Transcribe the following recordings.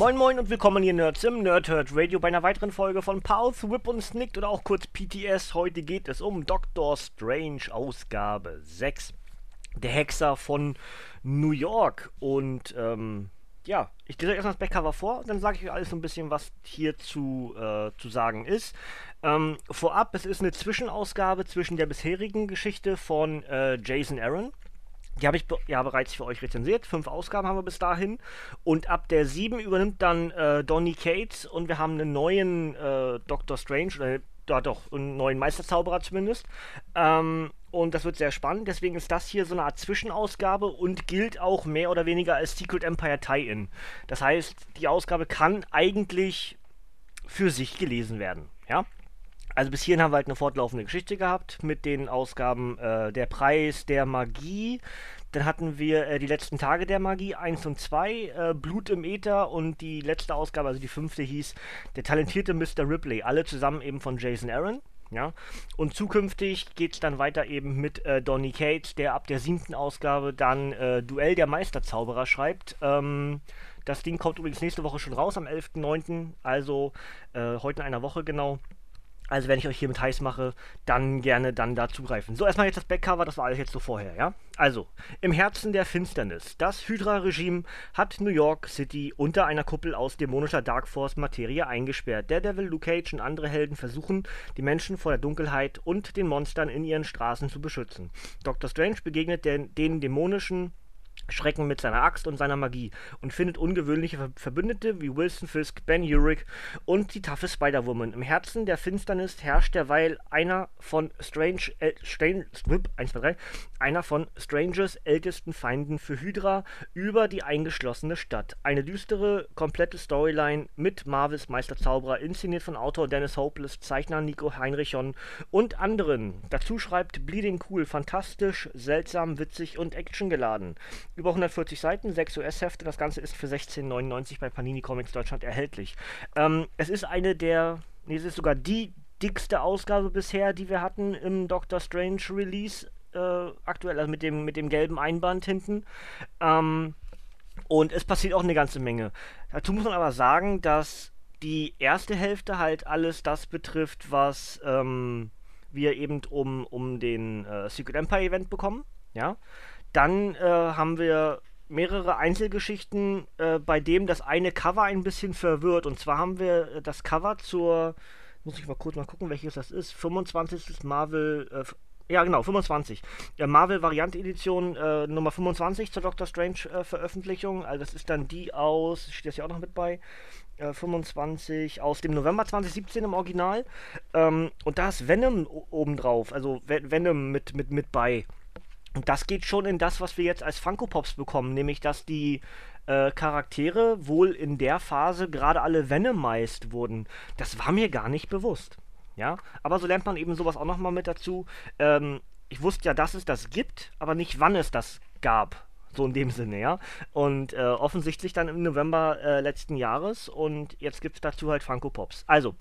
Moin Moin und willkommen hier Nerds im Nerdhurt Radio bei einer weiteren Folge von Pulse, Whip und Snicked oder auch kurz PTS. Heute geht es um Doctor Strange Ausgabe 6. Der Hexer von New York. Und ähm, ja, ich lese euch erstmal das Backcover vor dann sage ich euch alles so ein bisschen, was hierzu äh, zu sagen ist. Ähm, vorab, es ist eine Zwischenausgabe zwischen der bisherigen Geschichte von äh, Jason Aaron die habe ich be ja bereits für euch rezensiert. Fünf Ausgaben haben wir bis dahin. Und ab der sieben übernimmt dann äh, Donny Cates und wir haben einen neuen äh, Doctor Strange, oder ja, doch, einen neuen Meisterzauberer zumindest. Ähm, und das wird sehr spannend. Deswegen ist das hier so eine Art Zwischenausgabe und gilt auch mehr oder weniger als Secret Empire Tie-In. Das heißt, die Ausgabe kann eigentlich für sich gelesen werden. Ja? Also bis hierhin haben wir halt eine fortlaufende Geschichte gehabt mit den Ausgaben äh, Der Preis der Magie. Dann hatten wir äh, die letzten Tage der Magie 1 und 2, äh, Blut im Äther und die letzte Ausgabe, also die fünfte hieß Der talentierte Mr. Ripley. Alle zusammen eben von Jason Aaron. Ja, und zukünftig geht es dann weiter eben mit äh, Donny Cates, der ab der siebten Ausgabe dann äh, Duell der Meisterzauberer schreibt. Ähm, das Ding kommt übrigens nächste Woche schon raus, am 11.09., also äh, heute in einer Woche genau. Also wenn ich euch hiermit heiß mache, dann gerne dann da zugreifen. So, erstmal jetzt das Backcover, das war alles jetzt so vorher, ja? Also, im Herzen der Finsternis. Das Hydra-Regime hat New York City unter einer Kuppel aus dämonischer Dark Force-Materie eingesperrt. Daredevil, Luke Cage und andere Helden versuchen, die Menschen vor der Dunkelheit und den Monstern in ihren Straßen zu beschützen. Dr. Strange begegnet den, den dämonischen Schrecken mit seiner Axt und seiner Magie und findet ungewöhnliche Verbündete wie Wilson Fisk, Ben Urich und die taffe Spider-Woman. Im Herzen der Finsternis herrscht derweil einer von Strange, äh, Strange 1, 2, 3, einer von Strangers ältesten Feinden für Hydra über die eingeschlossene Stadt. Eine düstere, komplette Storyline mit Marvels Meisterzauberer, inszeniert von Autor Dennis Hopeless, Zeichner Nico Heinrichon und anderen. Dazu schreibt Bleeding Cool, fantastisch, seltsam, witzig und actiongeladen. Über 140 Seiten, 6 US-Hefte, das Ganze ist für 16,99 bei Panini Comics Deutschland erhältlich. Ähm, es ist eine der, nee, es ist sogar die dickste Ausgabe bisher, die wir hatten im Doctor Strange Release äh, aktuell, also mit dem, mit dem gelben Einband hinten. Ähm, und es passiert auch eine ganze Menge. Dazu muss man aber sagen, dass die erste Hälfte halt alles das betrifft, was ähm, wir eben um, um den äh, Secret Empire Event bekommen. Ja. Dann äh, haben wir mehrere Einzelgeschichten, äh, bei dem das eine Cover ein bisschen verwirrt. Und zwar haben wir äh, das Cover zur, muss ich mal kurz mal gucken, welches das ist, 25. Marvel äh, ja, genau, 25. Ja, Marvel Variante Edition äh, Nummer 25 zur Doctor Strange äh, Veröffentlichung. Also das ist dann die aus, steht das ja auch noch mit bei, äh, 25 aus dem November 2017 im Original. Ähm, und da ist Venom obendrauf, also Venom mit, mit, mit bei. Und das geht schon in das, was wir jetzt als Funko Pops bekommen, nämlich dass die äh, Charaktere wohl in der Phase gerade alle Venomized wurden. Das war mir gar nicht bewusst. Ja, aber so lernt man eben sowas auch nochmal mit dazu. Ähm, ich wusste ja, dass es das gibt, aber nicht, wann es das gab. So in dem Sinne, ja. Und äh, offensichtlich dann im November äh, letzten Jahres und jetzt gibt es dazu halt Funko Pops. Also,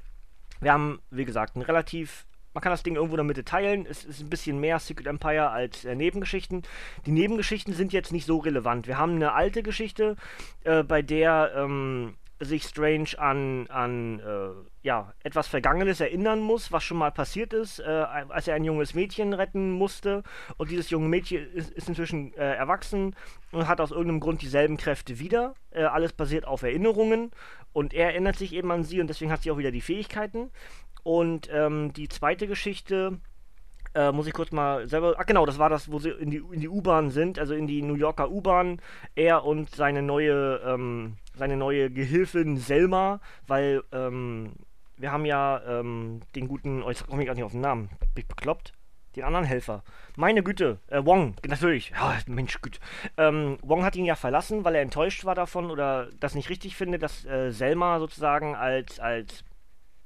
wir haben, wie gesagt, ein relativ man kann das Ding irgendwo in der Mitte teilen. Es ist ein bisschen mehr Secret Empire als äh, Nebengeschichten. Die Nebengeschichten sind jetzt nicht so relevant. Wir haben eine alte Geschichte, äh, bei der ähm, sich Strange an, an äh, ja, etwas Vergangenes erinnern muss, was schon mal passiert ist, äh, als er ein junges Mädchen retten musste. Und dieses junge Mädchen ist, ist inzwischen äh, erwachsen und hat aus irgendeinem Grund dieselben Kräfte wieder. Äh, alles basiert auf Erinnerungen. Und er erinnert sich eben an sie und deswegen hat sie auch wieder die Fähigkeiten. Und ähm, die zweite Geschichte äh, muss ich kurz mal selber. Ach genau, das war das, wo sie in die, in die U-Bahn sind, also in die New Yorker U-Bahn. Er und seine neue, ähm, seine neue Gehilfin Selma, weil ähm, wir haben ja ähm, den guten, oh, jetzt komme ich gar nicht auf den Namen, bin ich bekloppt? Den anderen Helfer. Meine Güte, äh, Wong, natürlich. Ja, Mensch, gut. Ähm, Wong hat ihn ja verlassen, weil er enttäuscht war davon oder das nicht richtig finde, dass äh, Selma sozusagen als, als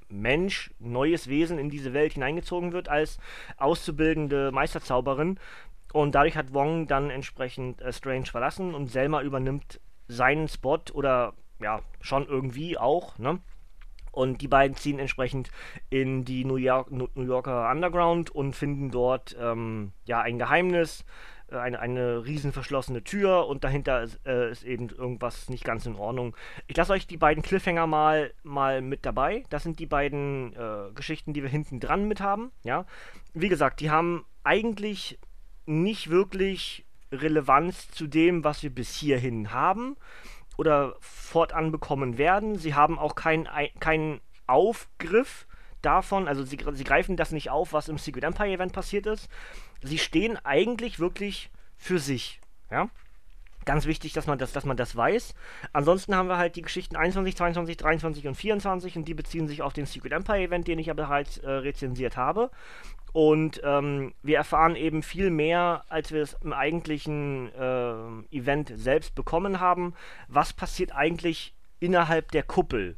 Mensch, neues Wesen in diese Welt hineingezogen wird, als auszubildende Meisterzauberin. Und dadurch hat Wong dann entsprechend äh, Strange verlassen und Selma übernimmt seinen Spot oder ja, schon irgendwie auch, ne? Und die beiden ziehen entsprechend in die New, York, New Yorker Underground und finden dort ähm, ja ein Geheimnis, äh, eine, eine riesen verschlossene Tür und dahinter ist, äh, ist, eben irgendwas nicht ganz in Ordnung. Ich lasse euch die beiden Cliffhanger mal, mal mit dabei. Das sind die beiden äh, Geschichten, die wir hinten dran mit haben. Ja? Wie gesagt, die haben eigentlich nicht wirklich Relevanz zu dem, was wir bis hierhin haben oder fortan bekommen werden. Sie haben auch keinen kein Aufgriff davon, also sie, sie greifen das nicht auf, was im Secret Empire Event passiert ist. Sie stehen eigentlich wirklich für sich. Ja? Ganz wichtig, dass man das, dass man das weiß. Ansonsten haben wir halt die Geschichten 21, 22, 23 und 24 und die beziehen sich auf den Secret Empire Event, den ich ja bereits äh, rezensiert habe. Und ähm, wir erfahren eben viel mehr, als wir es im eigentlichen äh, Event selbst bekommen haben. Was passiert eigentlich innerhalb der Kuppel?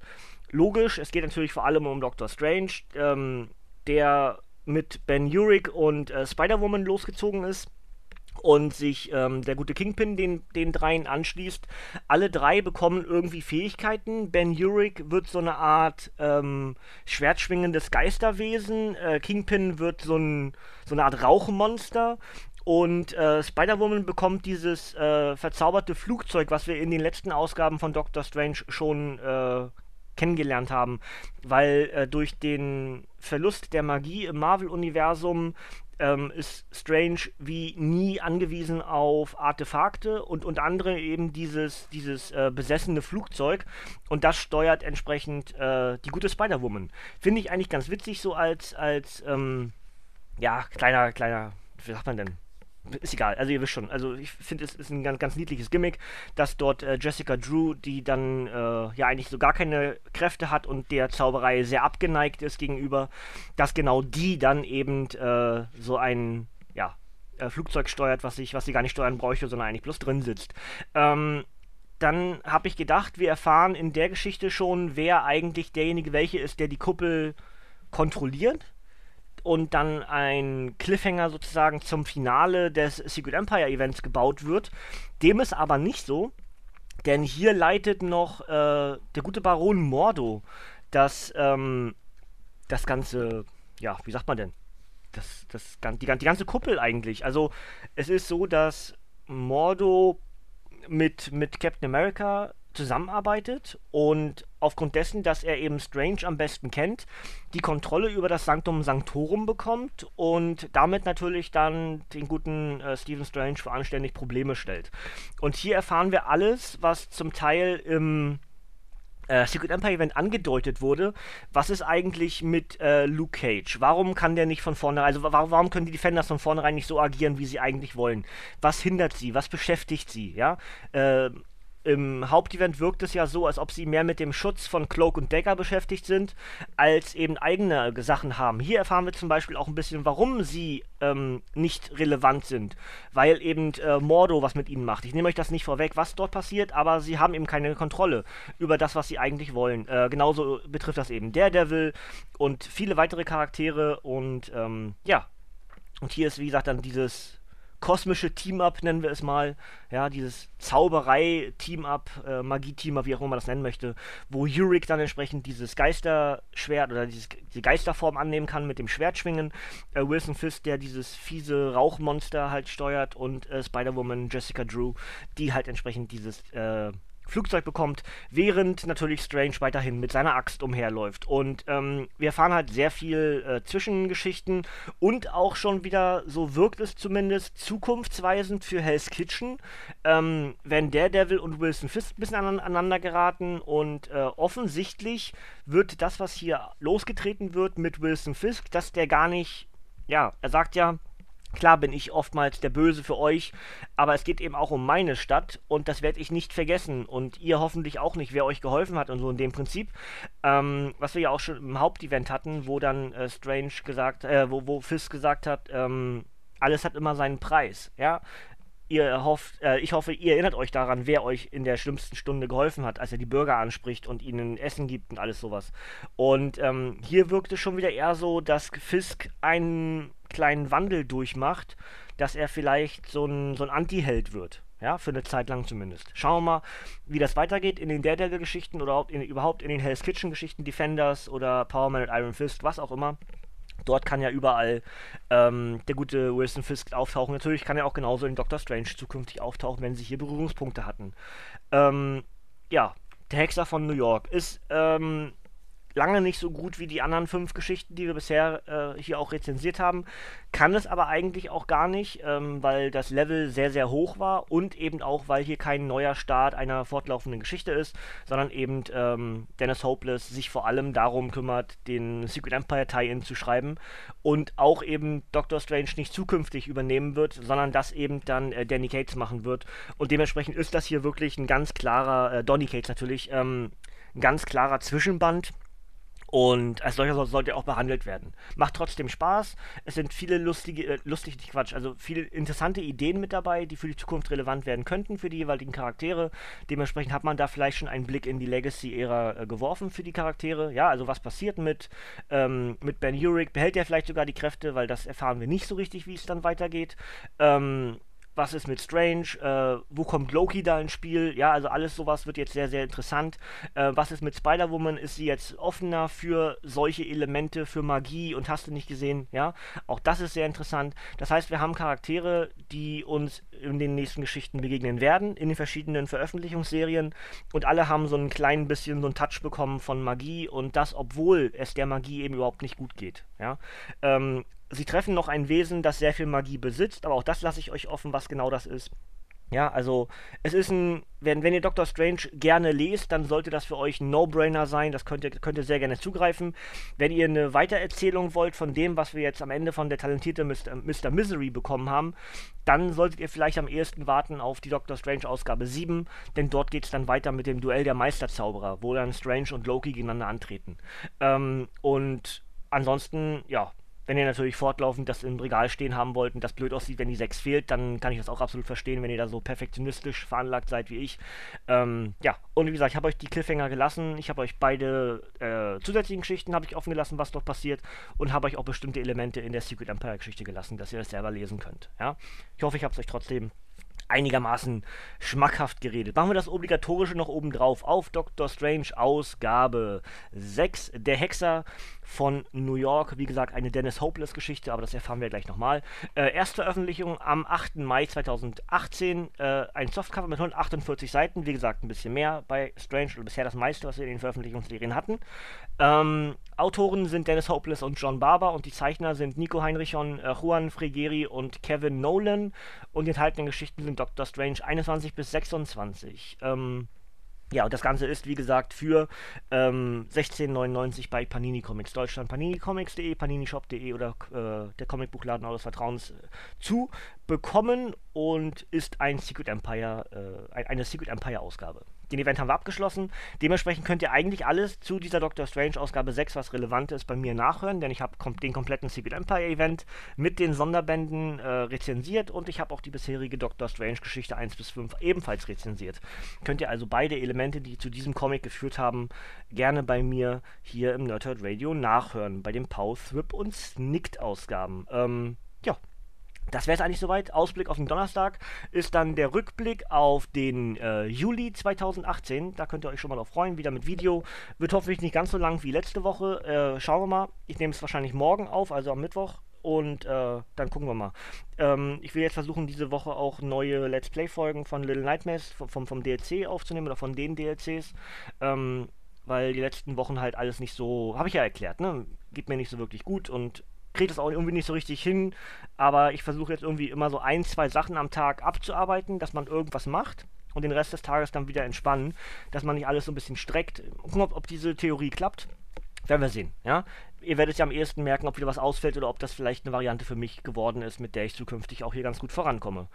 Logisch, es geht natürlich vor allem um Doctor Strange, ähm, der mit Ben Urich und äh, Spider-Woman losgezogen ist und sich ähm, der gute Kingpin den, den dreien anschließt. Alle drei bekommen irgendwie Fähigkeiten. Ben Urich wird so eine Art ähm, schwertschwingendes Geisterwesen. Äh, Kingpin wird so, ein, so eine Art Rauchmonster. Und äh, Spider-Woman bekommt dieses äh, verzauberte Flugzeug, was wir in den letzten Ausgaben von Doctor Strange schon äh, kennengelernt haben, weil äh, durch den Verlust der Magie im Marvel-Universum ähm, ist Strange wie nie angewiesen auf Artefakte und unter anderem eben dieses, dieses äh, besessene Flugzeug und das steuert entsprechend äh, die gute Spider-Woman. Finde ich eigentlich ganz witzig, so als, als ähm, ja, kleiner, kleiner, wie sagt man denn? Ist egal, also ihr wisst schon. Also ich finde, es ist ein ganz, ganz niedliches Gimmick, dass dort äh, Jessica Drew, die dann äh, ja eigentlich so gar keine Kräfte hat und der Zauberei sehr abgeneigt ist gegenüber, dass genau die dann eben äh, so ein ja, äh, Flugzeug steuert, was, ich, was sie gar nicht steuern bräuchte, sondern eigentlich bloß drin sitzt. Ähm, dann habe ich gedacht, wir erfahren in der Geschichte schon, wer eigentlich derjenige welche ist, der die Kuppel kontrolliert und dann ein Cliffhanger sozusagen zum Finale des Secret Empire Events gebaut wird. Dem ist aber nicht so, denn hier leitet noch äh, der gute Baron Mordo das, ähm, das ganze, ja, wie sagt man denn? Das, das, die, die ganze Kuppel eigentlich. Also es ist so, dass Mordo mit, mit Captain America zusammenarbeitet und aufgrund dessen, dass er eben Strange am besten kennt, die Kontrolle über das Sanctum Sanctorum bekommt und damit natürlich dann den guten äh, Stephen Strange für anständig Probleme stellt. Und hier erfahren wir alles, was zum Teil im äh, Secret Empire Event angedeutet wurde, was ist eigentlich mit äh, Luke Cage? Warum kann der nicht von vornherein, also warum, warum können die Defenders von vornherein nicht so agieren, wie sie eigentlich wollen? Was hindert sie? Was beschäftigt sie? Ja, äh, im Hauptevent wirkt es ja so, als ob sie mehr mit dem Schutz von Cloak und Dagger beschäftigt sind, als eben eigene Sachen haben. Hier erfahren wir zum Beispiel auch ein bisschen, warum sie ähm, nicht relevant sind, weil eben äh, Mordo was mit ihnen macht. Ich nehme euch das nicht vorweg, was dort passiert, aber sie haben eben keine Kontrolle über das, was sie eigentlich wollen. Äh, genauso betrifft das eben Daredevil und viele weitere Charaktere und ähm, ja. Und hier ist, wie gesagt, dann dieses kosmische Team-Up, nennen wir es mal. Ja, dieses Zauberei-Team-Up, äh, Magie-Team-Up, wie auch immer man das nennen möchte, wo Yurik dann entsprechend dieses Geisterschwert oder dieses, diese Geisterform annehmen kann mit dem Schwertschwingen. Äh, Wilson Fisk, der dieses fiese Rauchmonster halt steuert und äh, Spider-Woman Jessica Drew, die halt entsprechend dieses äh, Flugzeug bekommt, während natürlich Strange weiterhin mit seiner Axt umherläuft. Und ähm, wir erfahren halt sehr viel äh, Zwischengeschichten und auch schon wieder, so wirkt es zumindest, zukunftsweisend für Hell's Kitchen, ähm, wenn Daredevil und Wilson Fisk ein bisschen an, aneinander geraten und äh, offensichtlich wird das, was hier losgetreten wird mit Wilson Fisk, dass der gar nicht, ja, er sagt ja, Klar bin ich oftmals der Böse für euch, aber es geht eben auch um meine Stadt und das werde ich nicht vergessen und ihr hoffentlich auch nicht, wer euch geholfen hat und so in dem Prinzip. Ähm, was wir ja auch schon im Hauptevent hatten, wo dann äh, Strange gesagt, äh, wo, wo Fisk gesagt hat, ähm, alles hat immer seinen Preis, ja. Ihr hofft, äh, ich hoffe, ihr erinnert euch daran, wer euch in der schlimmsten Stunde geholfen hat, als er die Bürger anspricht und ihnen Essen gibt und alles sowas. Und ähm, hier wirkt es schon wieder eher so, dass Fisk einen kleinen Wandel durchmacht, dass er vielleicht so ein, so ein Anti-Held wird. Ja, für eine Zeit lang zumindest. Schauen wir mal, wie das weitergeht in den Daredevil-Geschichten oder in, überhaupt in den Hell's Kitchen-Geschichten, Defenders oder Power Man und Iron Fist, was auch immer. Dort kann ja überall ähm, der gute Wilson Fisk auftauchen. Natürlich kann er auch genauso in Doctor Strange zukünftig auftauchen, wenn sie hier Berührungspunkte hatten. Ähm, ja, der Hexer von New York ist ähm, lange nicht so gut wie die anderen fünf Geschichten, die wir bisher äh, hier auch rezensiert haben. Kann es aber eigentlich auch gar nicht, ähm, weil das Level sehr, sehr hoch war und eben auch, weil hier kein neuer Start einer fortlaufenden Geschichte ist, sondern eben ähm, Dennis Hopeless sich vor allem darum kümmert, den Secret Empire Tie-In zu schreiben und auch eben Doctor Strange nicht zukünftig übernehmen wird, sondern das eben dann äh, Danny Cates machen wird. Und dementsprechend ist das hier wirklich ein ganz klarer, äh, Donny Cates natürlich, ähm, ein ganz klarer Zwischenband und als solcher sollte er auch behandelt werden. Macht trotzdem Spaß. Es sind viele lustige, äh, lustig, nicht Quatsch, also viele interessante Ideen mit dabei, die für die Zukunft relevant werden könnten für die jeweiligen Charaktere. Dementsprechend hat man da vielleicht schon einen Blick in die Legacy-Ära äh, geworfen für die Charaktere. Ja, also was passiert mit, ähm, mit Ben Urich? Behält er vielleicht sogar die Kräfte, weil das erfahren wir nicht so richtig, wie es dann weitergeht. Ähm, was ist mit Strange, äh, wo kommt Loki da ins Spiel, ja, also alles sowas wird jetzt sehr, sehr interessant. Äh, was ist mit Spider-Woman, ist sie jetzt offener für solche Elemente, für Magie und hast du nicht gesehen, ja, auch das ist sehr interessant. Das heißt, wir haben Charaktere, die uns in den nächsten Geschichten begegnen werden, in den verschiedenen Veröffentlichungsserien und alle haben so ein klein bisschen so einen Touch bekommen von Magie und das, obwohl es der Magie eben überhaupt nicht gut geht, ja. Ähm, sie treffen noch ein Wesen, das sehr viel Magie besitzt, aber auch das lasse ich euch offen, was genau das ist. Ja, also es ist ein, wenn, wenn ihr Doctor Strange gerne lest, dann sollte das für euch ein No-Brainer sein. Das könnt ihr, könnt ihr sehr gerne zugreifen. Wenn ihr eine Weitererzählung wollt von dem, was wir jetzt am Ende von der talentierte Mr. Mr. Misery bekommen haben, dann solltet ihr vielleicht am ehesten warten auf die Doctor Strange Ausgabe 7, denn dort geht es dann weiter mit dem Duell der Meisterzauberer, wo dann Strange und Loki gegeneinander antreten. Ähm, und ansonsten, ja, wenn ihr natürlich fortlaufend das im Regal stehen haben wollt und das blöd aussieht, wenn die 6 fehlt, dann kann ich das auch absolut verstehen, wenn ihr da so perfektionistisch veranlagt seid wie ich. Ähm, ja, und wie gesagt, ich habe euch die Cliffhanger gelassen. Ich habe euch beide äh, zusätzlichen Geschichten habe ich offen gelassen, was dort passiert und habe euch auch bestimmte Elemente in der Secret Empire Geschichte gelassen, dass ihr das selber lesen könnt. Ja, ich hoffe, ich habe es euch trotzdem einigermaßen schmackhaft geredet. Machen wir das Obligatorische noch oben drauf auf Doctor Strange Ausgabe 6, der Hexer von New York. Wie gesagt, eine Dennis Hopeless Geschichte, aber das erfahren wir gleich nochmal. Äh, Erstveröffentlichung am 8. Mai 2018. Äh, ein Softcover mit 148 Seiten. Wie gesagt, ein bisschen mehr bei Strange oder bisher das meiste, was wir in den Veröffentlichungsserien hatten. Ähm, Autoren sind Dennis Hopeless und John Barber und die Zeichner sind Nico Heinrichon, äh, Juan Fregeri und Kevin Nolan. Und die enthaltenen Geschichten sind Doctor Strange 21 bis 26. Ähm, ja, und das Ganze ist, wie gesagt, für ähm, 16,99 bei Panini Comics Deutschland, paninicomics.de, paninishop.de oder äh, der Comicbuchladen eures Vertrauens äh, zu bekommen und ist ein Secret Empire, äh, eine Secret Empire Ausgabe. Den Event haben wir abgeschlossen. Dementsprechend könnt ihr eigentlich alles zu dieser Doctor Strange Ausgabe 6, was relevant ist, bei mir nachhören, denn ich habe kom den kompletten Secret Empire Event mit den Sonderbänden äh, rezensiert und ich habe auch die bisherige Doctor Strange Geschichte 1 bis 5 ebenfalls rezensiert. Könnt ihr also beide Elemente, die zu diesem Comic geführt haben, gerne bei mir hier im Nerdhurt Radio nachhören, bei den Pow, Thrip und Snicked Ausgaben. Ähm, ja, das wäre es eigentlich soweit. Ausblick auf den Donnerstag ist dann der Rückblick auf den äh, Juli 2018. Da könnt ihr euch schon mal drauf freuen. Wieder mit Video. Wird hoffentlich nicht ganz so lang wie letzte Woche. Äh, schauen wir mal. Ich nehme es wahrscheinlich morgen auf, also am Mittwoch. Und äh, dann gucken wir mal. Ähm, ich will jetzt versuchen, diese Woche auch neue Let's Play-Folgen von Little Nightmares vom, vom DLC aufzunehmen oder von den DLCs. Ähm, weil die letzten Wochen halt alles nicht so, habe ich ja erklärt, ne? Geht mir nicht so wirklich gut und kriege das auch irgendwie nicht so richtig hin, aber ich versuche jetzt irgendwie immer so ein, zwei Sachen am Tag abzuarbeiten, dass man irgendwas macht und den Rest des Tages dann wieder entspannen, dass man nicht alles so ein bisschen streckt. Gucken, ob, ob diese Theorie klappt. Werden wir sehen, ja. Ihr werdet ja am ehesten merken, ob wieder was ausfällt oder ob das vielleicht eine Variante für mich geworden ist, mit der ich zukünftig auch hier ganz gut vorankomme.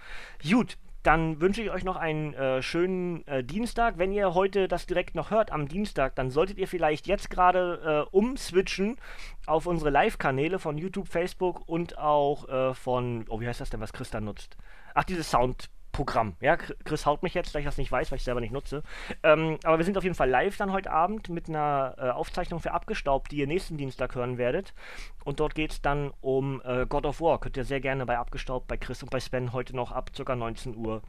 Gut, dann wünsche ich euch noch einen äh, schönen äh, Dienstag. Wenn ihr heute das direkt noch hört am Dienstag, dann solltet ihr vielleicht jetzt gerade äh, umswitchen auf unsere Live-Kanäle von YouTube, Facebook und auch äh, von, oh, wie heißt das denn, was Chris da nutzt? Ach, dieses Sound. Programm. Ja, Chris haut mich jetzt, da ich das nicht weiß, weil ich selber nicht nutze. Ähm, aber wir sind auf jeden Fall live dann heute Abend mit einer äh, Aufzeichnung für Abgestaubt, die ihr nächsten Dienstag hören werdet. Und dort geht es dann um äh, God of War. Könnt ihr sehr gerne bei Abgestaubt, bei Chris und bei Sven heute noch ab ca. 19 Uhr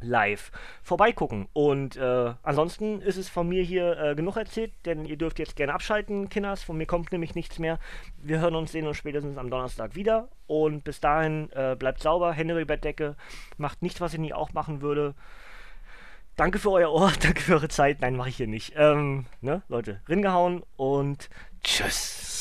live vorbeigucken. Und äh, ansonsten ist es von mir hier äh, genug erzählt, denn ihr dürft jetzt gerne abschalten, Kinders. Von mir kommt nämlich nichts mehr. Wir hören uns, sehen uns spätestens am Donnerstag wieder. Und bis dahin äh, bleibt sauber, Hände über die Bettdecke, macht nichts, was ich nie auch machen würde. Danke für euer Ohr, danke für eure Zeit. Nein, mache ich hier nicht. Ähm, ne, Leute, ringehauen und tschüss.